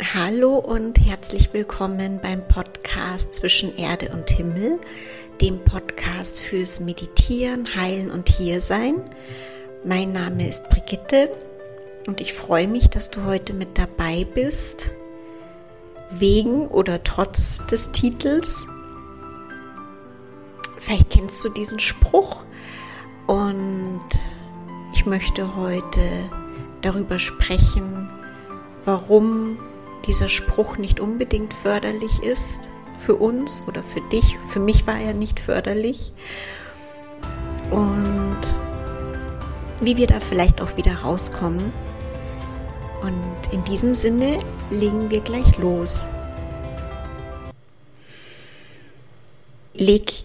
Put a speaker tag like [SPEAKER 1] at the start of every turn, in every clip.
[SPEAKER 1] Hallo und herzlich willkommen beim Podcast Zwischen Erde und Himmel, dem Podcast fürs Meditieren, Heilen und Hiersein. Mein Name ist Brigitte und ich freue mich, dass du heute mit dabei bist, wegen oder trotz des Titels. Vielleicht kennst du diesen Spruch und ich möchte heute darüber sprechen, warum dieser Spruch nicht unbedingt förderlich ist für uns oder für dich. Für mich war er nicht förderlich. Und wie wir da vielleicht auch wieder rauskommen. Und in diesem Sinne legen wir gleich los. Leg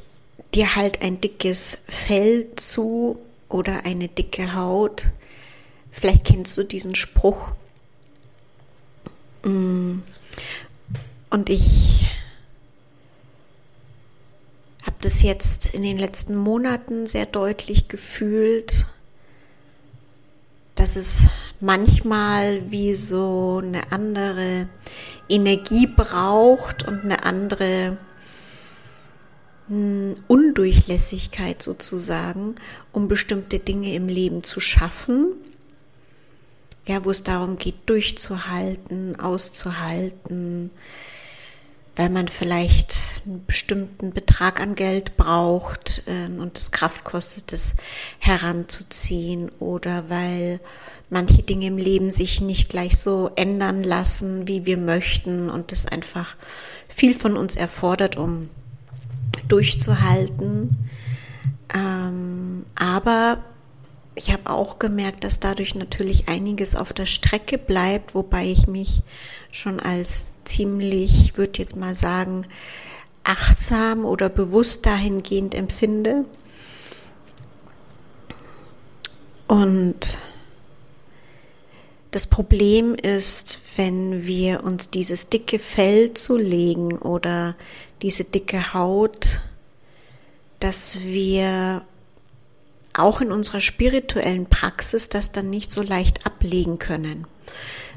[SPEAKER 1] dir halt ein dickes Fell zu oder eine dicke Haut. Vielleicht kennst du diesen Spruch. Und ich habe das jetzt in den letzten Monaten sehr deutlich gefühlt, dass es manchmal wie so eine andere Energie braucht und eine andere hm, Undurchlässigkeit sozusagen, um bestimmte Dinge im Leben zu schaffen. Ja, wo es darum geht, durchzuhalten, auszuhalten, weil man vielleicht einen bestimmten Betrag an Geld braucht äh, und es Kraft kostet, es heranzuziehen oder weil manche Dinge im Leben sich nicht gleich so ändern lassen, wie wir möchten und es einfach viel von uns erfordert, um durchzuhalten. Ähm, aber ich habe auch gemerkt, dass dadurch natürlich einiges auf der Strecke bleibt, wobei ich mich schon als ziemlich, ich würde jetzt mal sagen, achtsam oder bewusst dahingehend empfinde. Und das Problem ist, wenn wir uns dieses dicke Fell zulegen oder diese dicke Haut, dass wir auch in unserer spirituellen Praxis das dann nicht so leicht ablegen können,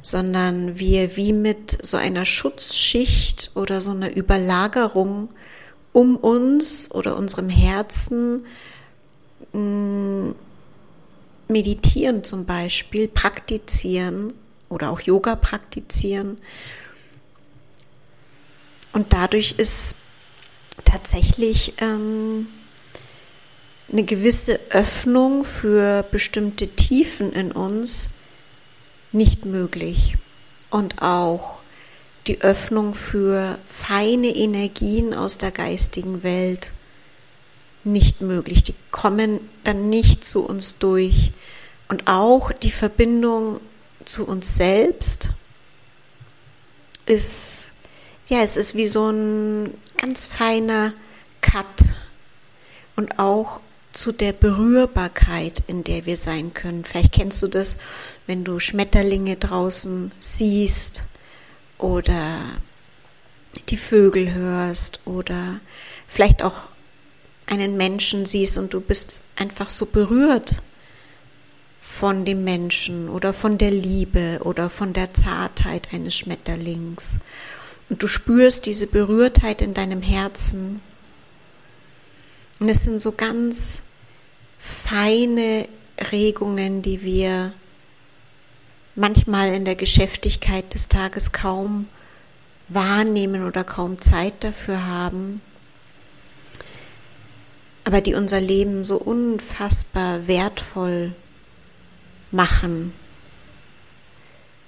[SPEAKER 1] sondern wir wie mit so einer Schutzschicht oder so einer Überlagerung um uns oder unserem Herzen mm, meditieren zum Beispiel, praktizieren oder auch Yoga praktizieren. Und dadurch ist tatsächlich ähm, eine gewisse Öffnung für bestimmte Tiefen in uns nicht möglich. Und auch die Öffnung für feine Energien aus der geistigen Welt nicht möglich. Die kommen dann nicht zu uns durch. Und auch die Verbindung zu uns selbst ist, ja, es ist wie so ein ganz feiner Cut. Und auch zu der Berührbarkeit, in der wir sein können. Vielleicht kennst du das, wenn du Schmetterlinge draußen siehst oder die Vögel hörst oder vielleicht auch einen Menschen siehst und du bist einfach so berührt von dem Menschen oder von der Liebe oder von der Zartheit eines Schmetterlings. Und du spürst diese Berührtheit in deinem Herzen. Und es sind so ganz feine Regungen, die wir manchmal in der Geschäftigkeit des Tages kaum wahrnehmen oder kaum Zeit dafür haben, aber die unser Leben so unfassbar wertvoll machen.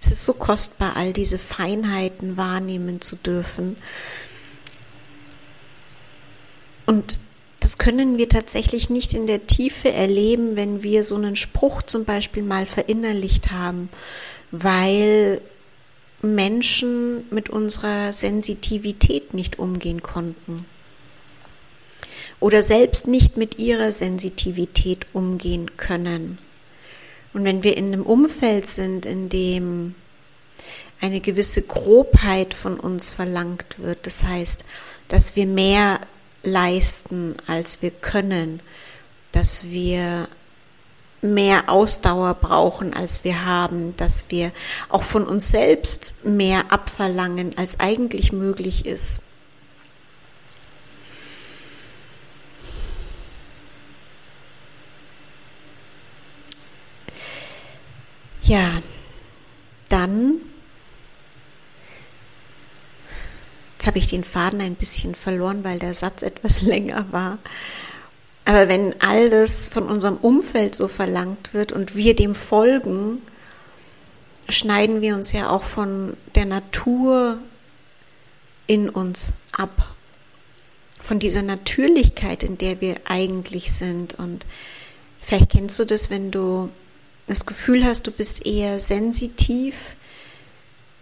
[SPEAKER 1] Es ist so kostbar, all diese Feinheiten wahrnehmen zu dürfen. Und das können wir tatsächlich nicht in der Tiefe erleben, wenn wir so einen Spruch zum Beispiel mal verinnerlicht haben, weil Menschen mit unserer Sensitivität nicht umgehen konnten oder selbst nicht mit ihrer Sensitivität umgehen können. Und wenn wir in einem Umfeld sind, in dem eine gewisse Grobheit von uns verlangt wird, das heißt, dass wir mehr leisten, als wir können, dass wir mehr Ausdauer brauchen, als wir haben, dass wir auch von uns selbst mehr abverlangen, als eigentlich möglich ist. Ja, dann, jetzt habe ich den Faden ein bisschen verloren, weil der Satz etwas länger war. Aber wenn all das von unserem Umfeld so verlangt wird und wir dem folgen, schneiden wir uns ja auch von der Natur in uns ab. Von dieser Natürlichkeit, in der wir eigentlich sind. Und vielleicht kennst du das, wenn du das Gefühl hast, du bist eher sensitiv,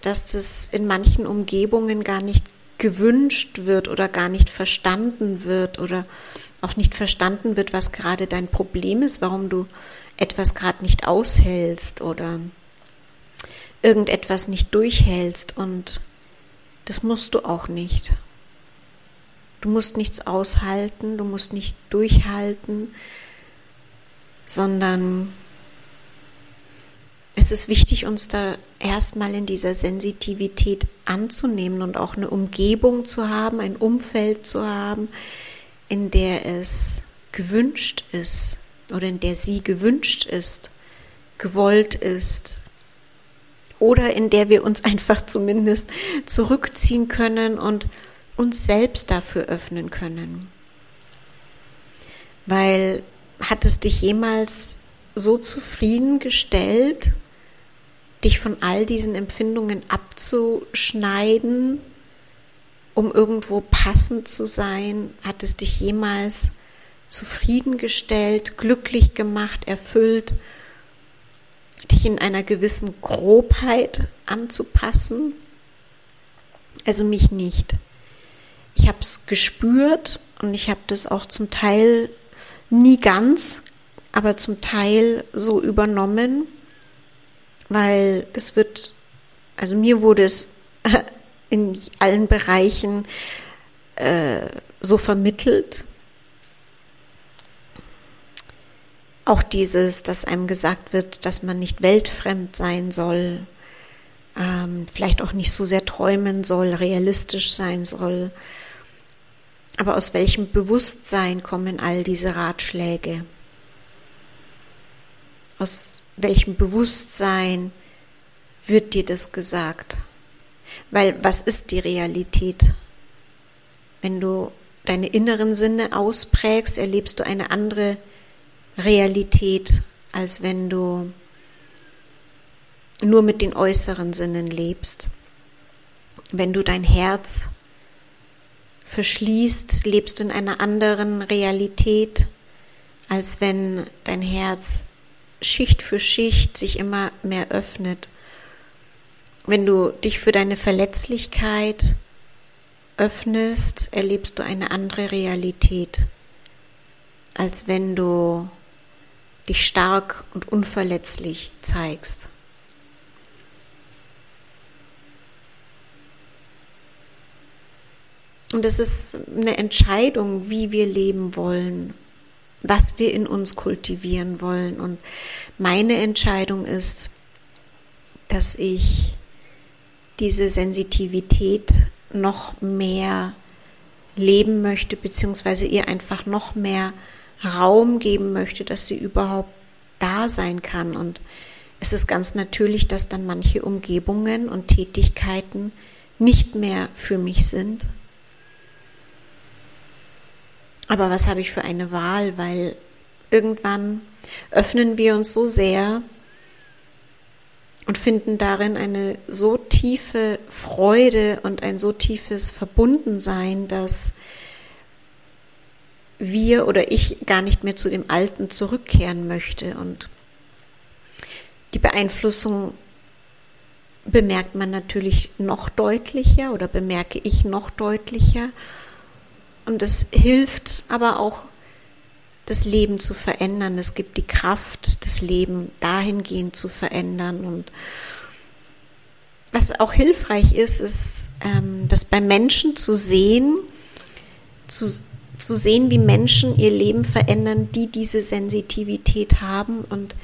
[SPEAKER 1] dass das in manchen Umgebungen gar nicht gewünscht wird oder gar nicht verstanden wird oder auch nicht verstanden wird, was gerade dein Problem ist, warum du etwas gerade nicht aushältst oder irgendetwas nicht durchhältst und das musst du auch nicht. Du musst nichts aushalten, du musst nicht durchhalten, sondern es ist wichtig, uns da erstmal in dieser Sensitivität anzunehmen und auch eine Umgebung zu haben, ein Umfeld zu haben, in der es gewünscht ist oder in der sie gewünscht ist, gewollt ist oder in der wir uns einfach zumindest zurückziehen können und uns selbst dafür öffnen können. Weil hat es dich jemals so zufriedengestellt, dich von all diesen Empfindungen abzuschneiden, um irgendwo passend zu sein? Hat es dich jemals zufriedengestellt, glücklich gemacht, erfüllt, dich in einer gewissen Grobheit anzupassen? Also mich nicht. Ich habe es gespürt und ich habe das auch zum Teil nie ganz, aber zum Teil so übernommen weil es wird, also mir wurde es in allen Bereichen äh, so vermittelt. Auch dieses, dass einem gesagt wird, dass man nicht weltfremd sein soll, ähm, vielleicht auch nicht so sehr träumen soll, realistisch sein soll. Aber aus welchem Bewusstsein kommen all diese Ratschläge? Aus welchem Bewusstsein wird dir das gesagt? Weil was ist die Realität? Wenn du deine inneren Sinne ausprägst, erlebst du eine andere Realität, als wenn du nur mit den äußeren Sinnen lebst. Wenn du dein Herz verschließt, lebst du in einer anderen Realität, als wenn dein Herz Schicht für Schicht sich immer mehr öffnet. Wenn du dich für deine Verletzlichkeit öffnest, erlebst du eine andere Realität, als wenn du dich stark und unverletzlich zeigst. Und es ist eine Entscheidung, wie wir leben wollen, was wir in uns kultivieren wollen. Und meine Entscheidung ist, dass ich diese Sensitivität noch mehr leben möchte, beziehungsweise ihr einfach noch mehr Raum geben möchte, dass sie überhaupt da sein kann. Und es ist ganz natürlich, dass dann manche Umgebungen und Tätigkeiten nicht mehr für mich sind, aber was habe ich für eine Wahl? Weil irgendwann öffnen wir uns so sehr und finden darin eine so tiefe Freude und ein so tiefes Verbundensein, dass wir oder ich gar nicht mehr zu dem Alten zurückkehren möchte. Und die Beeinflussung bemerkt man natürlich noch deutlicher oder bemerke ich noch deutlicher. Und es hilft aber auch, das Leben zu verändern. Es gibt die Kraft, das Leben dahingehend zu verändern. Und was auch hilfreich ist, ist, ähm, das bei Menschen zu sehen, zu, zu sehen, wie Menschen ihr Leben verändern, die diese Sensitivität haben und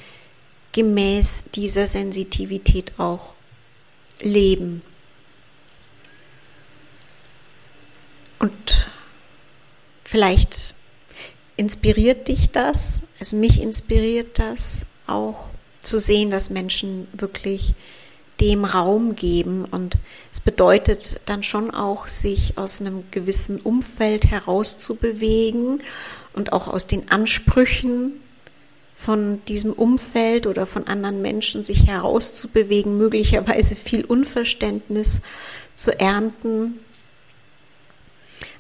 [SPEAKER 1] gemäß dieser Sensitivität auch leben. Und vielleicht inspiriert dich das, also mich inspiriert das auch zu sehen, dass Menschen wirklich dem Raum geben. Und es bedeutet dann schon auch, sich aus einem gewissen Umfeld herauszubewegen und auch aus den Ansprüchen von diesem Umfeld oder von anderen Menschen sich herauszubewegen, möglicherweise viel Unverständnis zu ernten.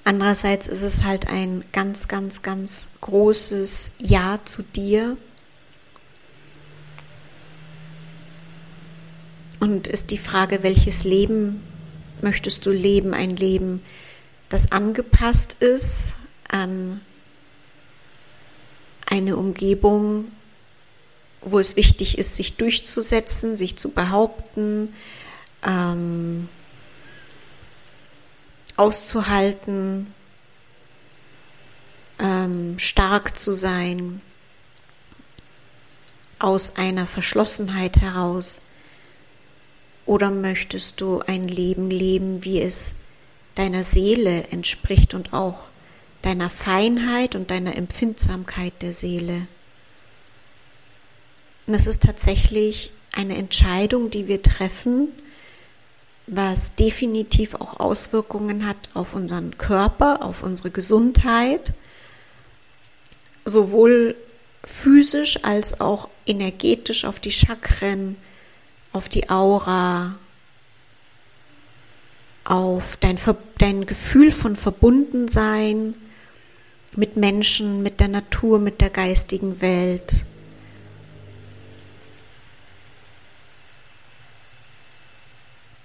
[SPEAKER 1] Andererseits ist es halt ein ganz, ganz, ganz großes Ja zu dir. Und ist die Frage, welches Leben möchtest du leben? Ein Leben, das angepasst ist an eine Umgebung, wo es wichtig ist, sich durchzusetzen, sich zu behaupten, ähm, auszuhalten, ähm, stark zu sein, aus einer Verschlossenheit heraus. Oder möchtest du ein Leben leben, wie es deiner Seele entspricht und auch deiner Feinheit und deiner Empfindsamkeit der Seele? Und es ist tatsächlich eine Entscheidung, die wir treffen, was definitiv auch Auswirkungen hat auf unseren Körper, auf unsere Gesundheit, sowohl physisch als auch energetisch auf die Chakren, auf die Aura, auf dein, dein Gefühl von Verbundensein mit Menschen, mit der Natur, mit der geistigen Welt.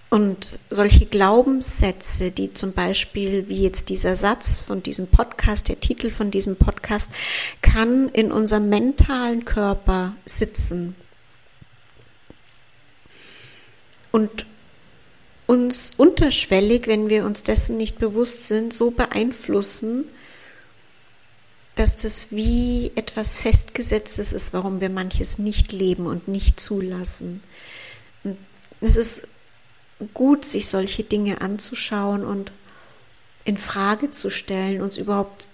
[SPEAKER 1] Und solche Glaubenssätze, die zum Beispiel, wie jetzt dieser Satz von diesem Podcast, der Titel von diesem Podcast, kann in unserem mentalen Körper sitzen und uns unterschwellig, wenn wir uns dessen nicht bewusst sind, so beeinflussen, dass das wie etwas Festgesetztes ist, warum wir manches nicht leben und nicht zulassen. Und es ist gut, sich solche Dinge anzuschauen und in Frage zu stellen, uns überhaupt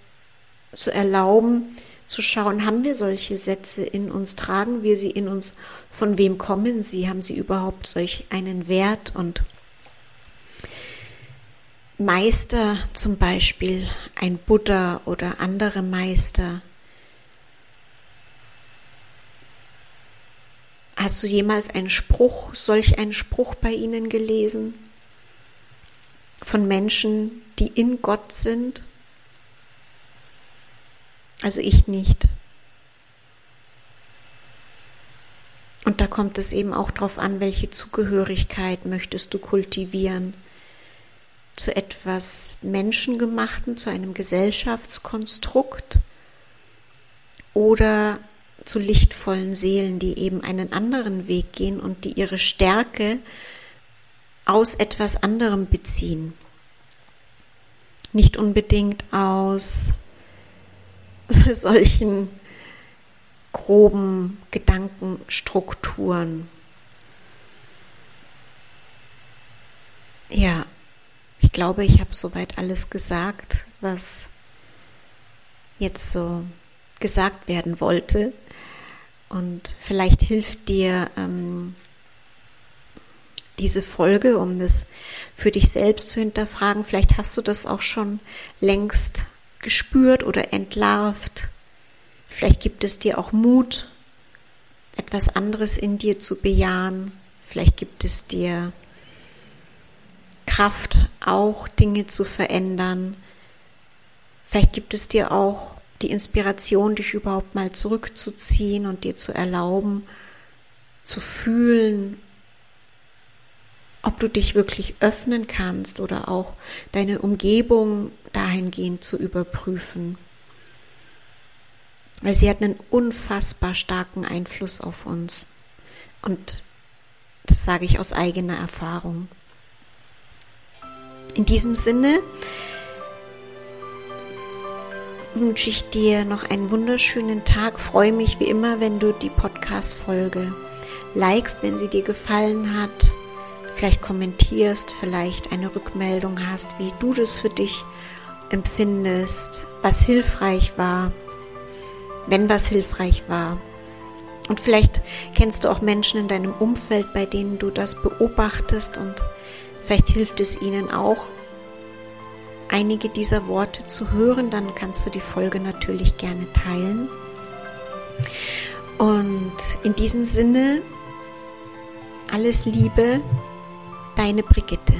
[SPEAKER 1] zu erlauben, zu schauen, haben wir solche Sätze in uns, tragen wir sie in uns, von wem kommen sie, haben sie überhaupt solch einen Wert? Und Meister zum Beispiel, ein Buddha oder andere Meister, Hast du jemals einen Spruch, solch einen Spruch bei ihnen gelesen? Von Menschen, die in Gott sind? Also ich nicht. Und da kommt es eben auch darauf an, welche Zugehörigkeit möchtest du kultivieren. Zu etwas Menschengemachten, zu einem Gesellschaftskonstrukt oder zu lichtvollen Seelen, die eben einen anderen Weg gehen und die ihre Stärke aus etwas anderem beziehen. Nicht unbedingt aus solchen groben Gedankenstrukturen. Ja, ich glaube, ich habe soweit alles gesagt, was jetzt so gesagt werden wollte. Und vielleicht hilft dir ähm, diese Folge, um das für dich selbst zu hinterfragen. Vielleicht hast du das auch schon längst gespürt oder entlarvt. Vielleicht gibt es dir auch Mut, etwas anderes in dir zu bejahen. Vielleicht gibt es dir Kraft, auch Dinge zu verändern. Vielleicht gibt es dir auch die Inspiration, dich überhaupt mal zurückzuziehen und dir zu erlauben, zu fühlen, ob du dich wirklich öffnen kannst oder auch deine Umgebung dahingehend zu überprüfen. Weil sie hat einen unfassbar starken Einfluss auf uns. Und das sage ich aus eigener Erfahrung. In diesem Sinne wünsche ich dir noch einen wunderschönen Tag. Freue mich wie immer, wenn du die Podcast-Folge likest, wenn sie dir gefallen hat. Vielleicht kommentierst, vielleicht eine Rückmeldung hast, wie du das für dich empfindest, was hilfreich war, wenn was hilfreich war. Und vielleicht kennst du auch Menschen in deinem Umfeld, bei denen du das beobachtest und vielleicht hilft es ihnen auch, einige dieser Worte zu hören. Dann kannst du die Folge natürlich gerne teilen. Und in diesem Sinne, alles Liebe, deine Brigitte.